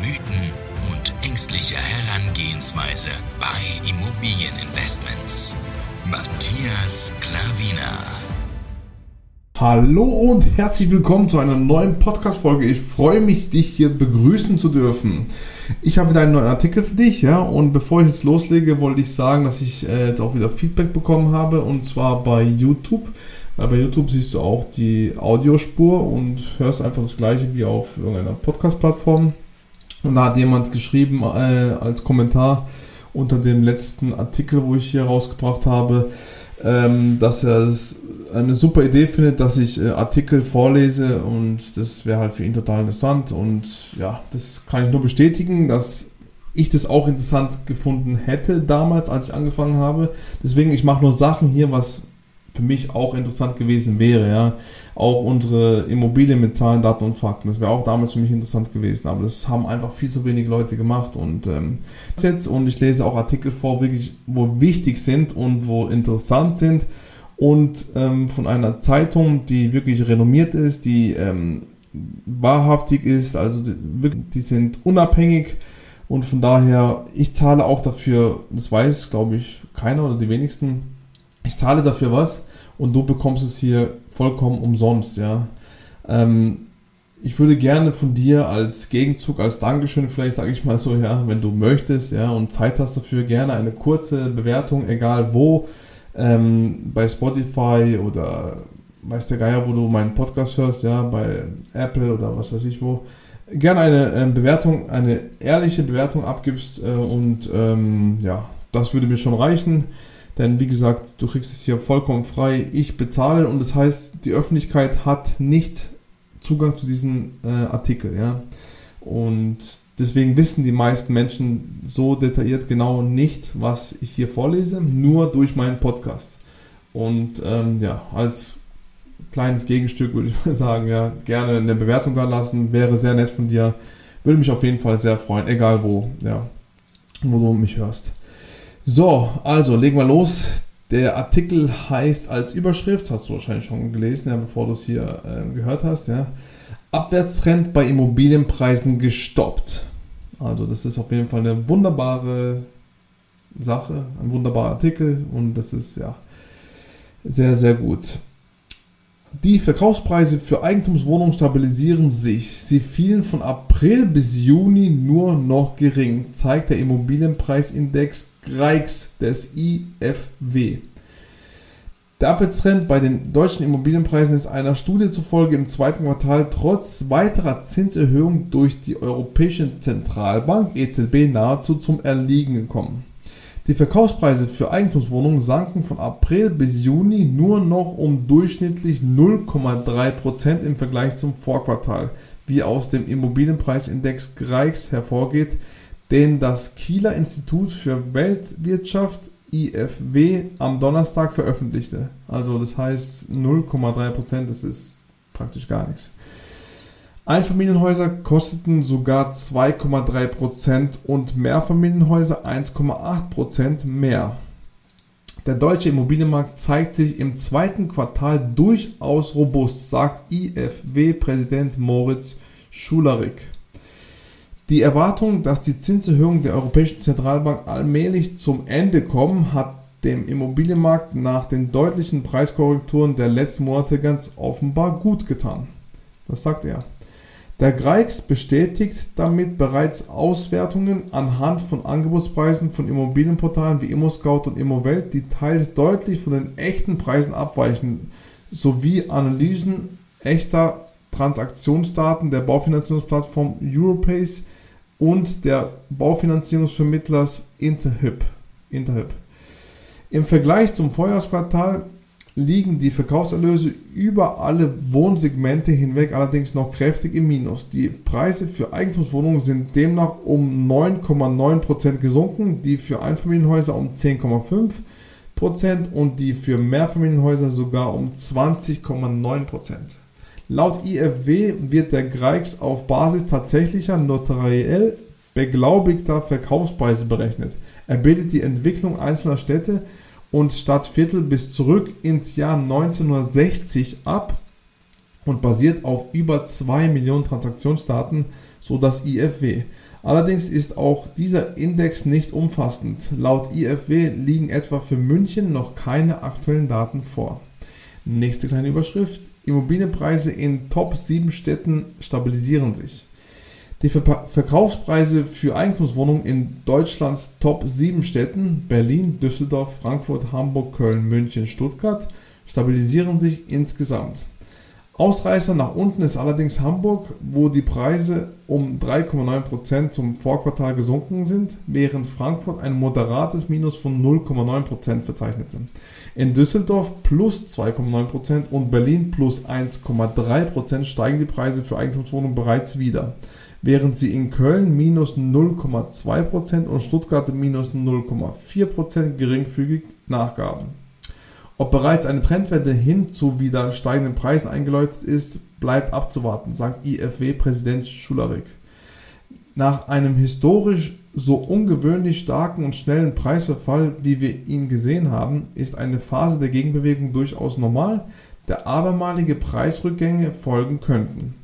Mythen und ängstliche Herangehensweise bei Immobilieninvestments. Matthias Klavina. Hallo und herzlich willkommen zu einer neuen Podcast-Folge. Ich freue mich, dich hier begrüßen zu dürfen. Ich habe wieder einen neuen Artikel für dich, ja. Und bevor ich jetzt loslege, wollte ich sagen, dass ich äh, jetzt auch wieder Feedback bekommen habe und zwar bei YouTube. Weil bei YouTube siehst du auch die Audiospur und hörst einfach das gleiche wie auf irgendeiner Podcast-Plattform. Und da hat jemand geschrieben äh, als Kommentar unter dem letzten Artikel, wo ich hier rausgebracht habe, ähm, dass er es eine super Idee findet, dass ich äh, Artikel vorlese und das wäre halt für ihn total interessant und ja, das kann ich nur bestätigen, dass ich das auch interessant gefunden hätte damals, als ich angefangen habe. Deswegen, ich mache nur Sachen hier, was für mich auch interessant gewesen wäre, ja. Auch unsere Immobilien mit Zahlen, Daten und Fakten, das wäre auch damals für mich interessant gewesen, aber das haben einfach viel zu wenige Leute gemacht und ähm, jetzt und ich lese auch Artikel vor, wirklich, wo wichtig sind und wo interessant sind. Und ähm, von einer Zeitung, die wirklich renommiert ist, die ähm, wahrhaftig ist, also die, die sind unabhängig. Und von daher, ich zahle auch dafür, das weiß, glaube ich, keiner oder die wenigsten, ich zahle dafür was und du bekommst es hier vollkommen umsonst, ja. Ähm, ich würde gerne von dir als Gegenzug, als Dankeschön, vielleicht sage ich mal so, ja, wenn du möchtest, ja, und Zeit hast dafür, gerne eine kurze Bewertung, egal wo, ähm, bei Spotify oder weiß der Geier, wo du meinen Podcast hörst, ja, bei Apple oder was weiß ich wo, gerne eine äh, Bewertung, eine ehrliche Bewertung abgibst äh, und ähm, ja, das würde mir schon reichen. Denn wie gesagt, du kriegst es hier vollkommen frei. Ich bezahle und das heißt, die Öffentlichkeit hat nicht Zugang zu diesem äh, Artikel. Ja? Und deswegen wissen die meisten Menschen so detailliert genau nicht, was ich hier vorlese, nur durch meinen Podcast. Und ähm, ja, als kleines Gegenstück würde ich mal sagen, ja, gerne eine Bewertung da lassen, wäre sehr nett von dir. Würde mich auf jeden Fall sehr freuen, egal wo, ja, wo du mich hörst. So, also legen wir los. Der Artikel heißt als Überschrift, hast du wahrscheinlich schon gelesen, ja, bevor du es hier äh, gehört hast, ja. Abwärtstrend bei Immobilienpreisen gestoppt. Also das ist auf jeden Fall eine wunderbare Sache, ein wunderbarer Artikel und das ist ja sehr, sehr gut. Die Verkaufspreise für Eigentumswohnungen stabilisieren sich. Sie fielen von April bis Juni nur noch gering, zeigt der Immobilienpreisindex GREIX des IFW. Der Abwärtstrend bei den deutschen Immobilienpreisen ist einer Studie zufolge im zweiten Quartal trotz weiterer Zinserhöhungen durch die Europäische Zentralbank EZB nahezu zum Erliegen gekommen. Die Verkaufspreise für Eigentumswohnungen sanken von April bis Juni nur noch um durchschnittlich 0,3% im Vergleich zum Vorquartal, wie aus dem Immobilienpreisindex GREIX hervorgeht, den das Kieler Institut für Weltwirtschaft IFW am Donnerstag veröffentlichte. Also das heißt 0,3%, das ist praktisch gar nichts. Einfamilienhäuser kosteten sogar 2,3% und Mehrfamilienhäuser 1,8% mehr. Der deutsche Immobilienmarkt zeigt sich im zweiten Quartal durchaus robust, sagt IFW-Präsident Moritz Schularik. Die Erwartung, dass die Zinserhöhungen der Europäischen Zentralbank allmählich zum Ende kommen, hat dem Immobilienmarkt nach den deutlichen Preiskorrekturen der letzten Monate ganz offenbar gut getan. Das sagt er. Der Greix bestätigt damit bereits Auswertungen anhand von Angebotspreisen von Immobilienportalen wie ImmoScout und ImmoWelt, die teils deutlich von den echten Preisen abweichen, sowie Analysen echter Transaktionsdaten der Baufinanzierungsplattform Europace und der Baufinanzierungsvermittlers Interhyp. Interhyp. Im Vergleich zum Vorjahresquartal liegen die Verkaufserlöse über alle Wohnsegmente hinweg allerdings noch kräftig im Minus. Die Preise für Eigentumswohnungen sind demnach um 9,9% gesunken, die für Einfamilienhäuser um 10,5% und die für Mehrfamilienhäuser sogar um 20,9%. Laut IFW wird der Greix auf Basis tatsächlicher notariell beglaubigter Verkaufspreise berechnet. Er bildet die Entwicklung einzelner Städte und Stadtviertel bis zurück ins Jahr 1960 ab und basiert auf über 2 Millionen Transaktionsdaten, so das IFW. Allerdings ist auch dieser Index nicht umfassend. Laut IFW liegen etwa für München noch keine aktuellen Daten vor. Nächste kleine Überschrift. Immobilienpreise in Top 7 Städten stabilisieren sich. Die Verkaufspreise für Eigentumswohnungen in Deutschlands Top 7 Städten Berlin, Düsseldorf, Frankfurt, Hamburg, Köln, München, Stuttgart stabilisieren sich insgesamt. Ausreißer nach unten ist allerdings Hamburg, wo die Preise um 3,9% zum Vorquartal gesunken sind, während Frankfurt ein moderates Minus von 0,9% verzeichnete. In Düsseldorf plus 2,9% und Berlin plus 1,3% steigen die Preise für Eigentumswohnungen bereits wieder während sie in Köln minus 0,2% und Stuttgart minus 0,4% geringfügig nachgaben. Ob bereits eine Trendwende hin zu wieder steigenden Preisen eingeläutet ist, bleibt abzuwarten, sagt IFW-Präsident Schularik. Nach einem historisch so ungewöhnlich starken und schnellen Preisverfall, wie wir ihn gesehen haben, ist eine Phase der Gegenbewegung durchaus normal, der abermalige Preisrückgänge folgen könnten.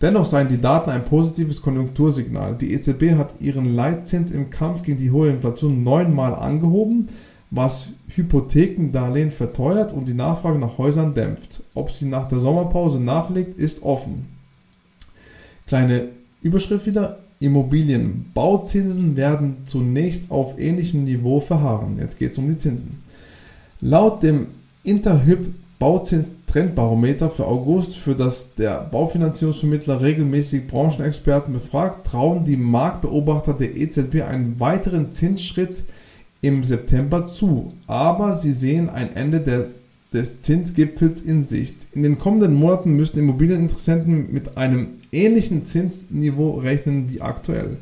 Dennoch seien die Daten ein positives Konjunktursignal. Die EZB hat ihren Leitzins im Kampf gegen die hohe Inflation neunmal angehoben, was Hypothekendarlehen verteuert und die Nachfrage nach Häusern dämpft. Ob sie nach der Sommerpause nachlegt, ist offen. Kleine Überschrift wieder. Immobilien. Bauzinsen werden zunächst auf ähnlichem Niveau verharren. Jetzt geht es um die Zinsen. Laut dem Interhyp Bauzins-Trendbarometer für August, für das der Baufinanzierungsvermittler regelmäßig Branchenexperten befragt, trauen die Marktbeobachter der EZB einen weiteren Zinsschritt im September zu. Aber sie sehen ein Ende der, des Zinsgipfels in Sicht. In den kommenden Monaten müssen Immobilieninteressenten mit einem ähnlichen Zinsniveau rechnen wie aktuell.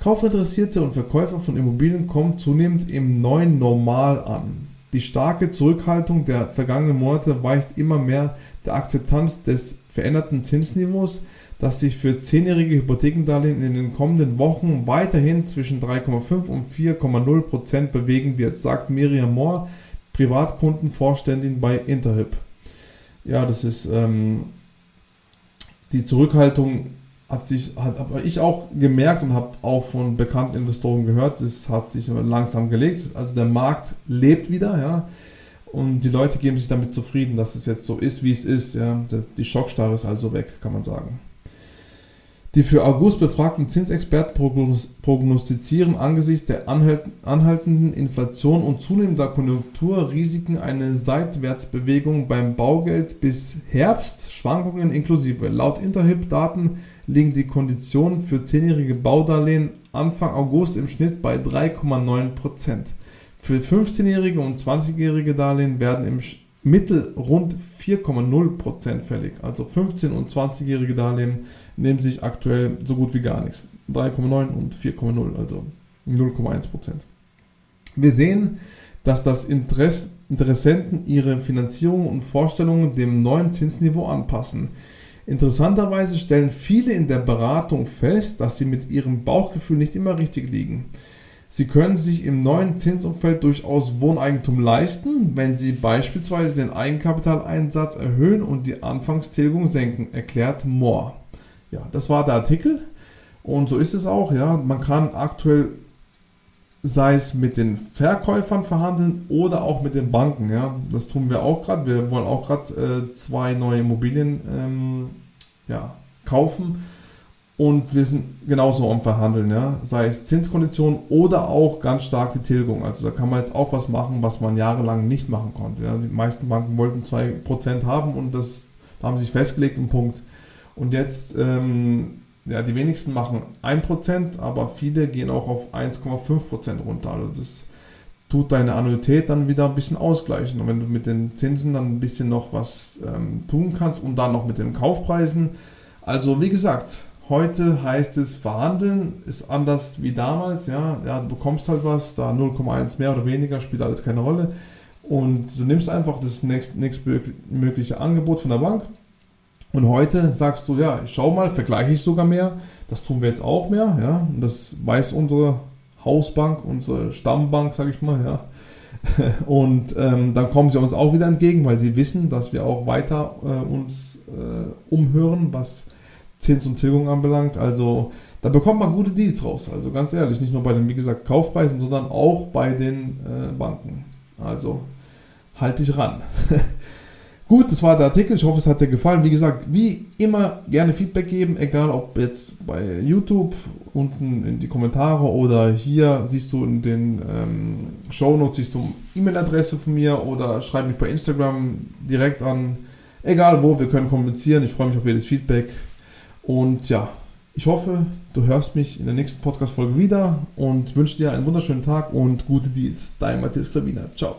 Kaufinteressierte und Verkäufer von Immobilien kommen zunehmend im neuen Normal an. Die starke Zurückhaltung der vergangenen Monate weicht immer mehr der Akzeptanz des veränderten Zinsniveaus, das sich für zehnjährige Hypothekendarlehen in den kommenden Wochen weiterhin zwischen 3,5 und 4,0 Prozent bewegen wird, sagt Miriam Moore, Privatkundenvorständin bei Interhyp. Ja, das ist ähm, die Zurückhaltung hat sich, hat aber ich auch gemerkt und habe auch von bekannten Investoren gehört, es hat sich langsam gelegt. Also der Markt lebt wieder, ja. Und die Leute geben sich damit zufrieden, dass es jetzt so ist, wie es ist. Ja. Die Schockstarre ist also weg, kann man sagen. Die für August befragten Zinsexperten prognostizieren angesichts der anhaltenden Inflation und zunehmender Konjunkturrisiken eine Seitwärtsbewegung beim Baugeld bis Herbst, Schwankungen inklusive. Laut Interhyp-Daten liegen die Konditionen für 10-jährige Baudarlehen Anfang August im Schnitt bei 3,9%. Für 15-jährige und 20-jährige Darlehen werden im Mittel rund 4,0% fällig. Also 15- und 20-jährige Darlehen nehmen sich aktuell so gut wie gar nichts. 3,9 und 4,0, also 0,1%. Wir sehen, dass das Interess Interessenten ihre Finanzierung und Vorstellungen dem neuen Zinsniveau anpassen. Interessanterweise stellen viele in der Beratung fest, dass sie mit ihrem Bauchgefühl nicht immer richtig liegen. Sie können sich im neuen Zinsumfeld durchaus Wohneigentum leisten, wenn Sie beispielsweise den Eigenkapitaleinsatz erhöhen und die Anfangstilgung senken, erklärt Moore. Ja, das war der Artikel und so ist es auch. Ja, man kann aktuell sei es mit den Verkäufern verhandeln oder auch mit den Banken. Ja, das tun wir auch gerade. Wir wollen auch gerade äh, zwei neue Immobilien ähm, ja, kaufen und wir sind genauso am Verhandeln. Ja, sei es Zinskonditionen oder auch ganz stark die Tilgung. Also da kann man jetzt auch was machen, was man jahrelang nicht machen konnte. Ja, die meisten Banken wollten 2% haben und das da haben sie sich festgelegt und Punkt. Und jetzt ähm, ja, die wenigsten machen 1%, aber viele gehen auch auf 1,5% runter. Also das tut deine Annuität dann wieder ein bisschen ausgleichen. Und wenn du mit den Zinsen dann ein bisschen noch was ähm, tun kannst und dann noch mit den Kaufpreisen. Also wie gesagt, heute heißt es verhandeln, ist anders wie damals. Ja, ja du bekommst halt was, da 0,1 mehr oder weniger spielt alles keine Rolle. Und du nimmst einfach das nächstmögliche Angebot von der Bank. Und heute sagst du, ja, schau mal, vergleiche ich sogar mehr. Das tun wir jetzt auch mehr. Ja, das weiß unsere Hausbank, unsere Stammbank, sage ich mal, ja. Und ähm, dann kommen sie uns auch wieder entgegen, weil sie wissen, dass wir auch weiter äh, uns äh, umhören, was Zins und Tilgung anbelangt. Also da bekommt man gute Deals raus. Also ganz ehrlich, nicht nur bei den, wie gesagt, Kaufpreisen, sondern auch bei den äh, Banken. Also halt dich ran. Gut, das war der Artikel. Ich hoffe, es hat dir gefallen. Wie gesagt, wie immer gerne Feedback geben, egal ob jetzt bei YouTube unten in die Kommentare oder hier siehst du in den ähm, Show Notes siehst du E-Mail-Adresse von mir oder schreib mich bei Instagram direkt an. Egal wo, wir können kommunizieren. Ich freue mich auf jedes Feedback. Und ja, ich hoffe, du hörst mich in der nächsten Podcast-Folge wieder und wünsche dir einen wunderschönen Tag und gute Deals. Dein Matthias Klavina. Ciao.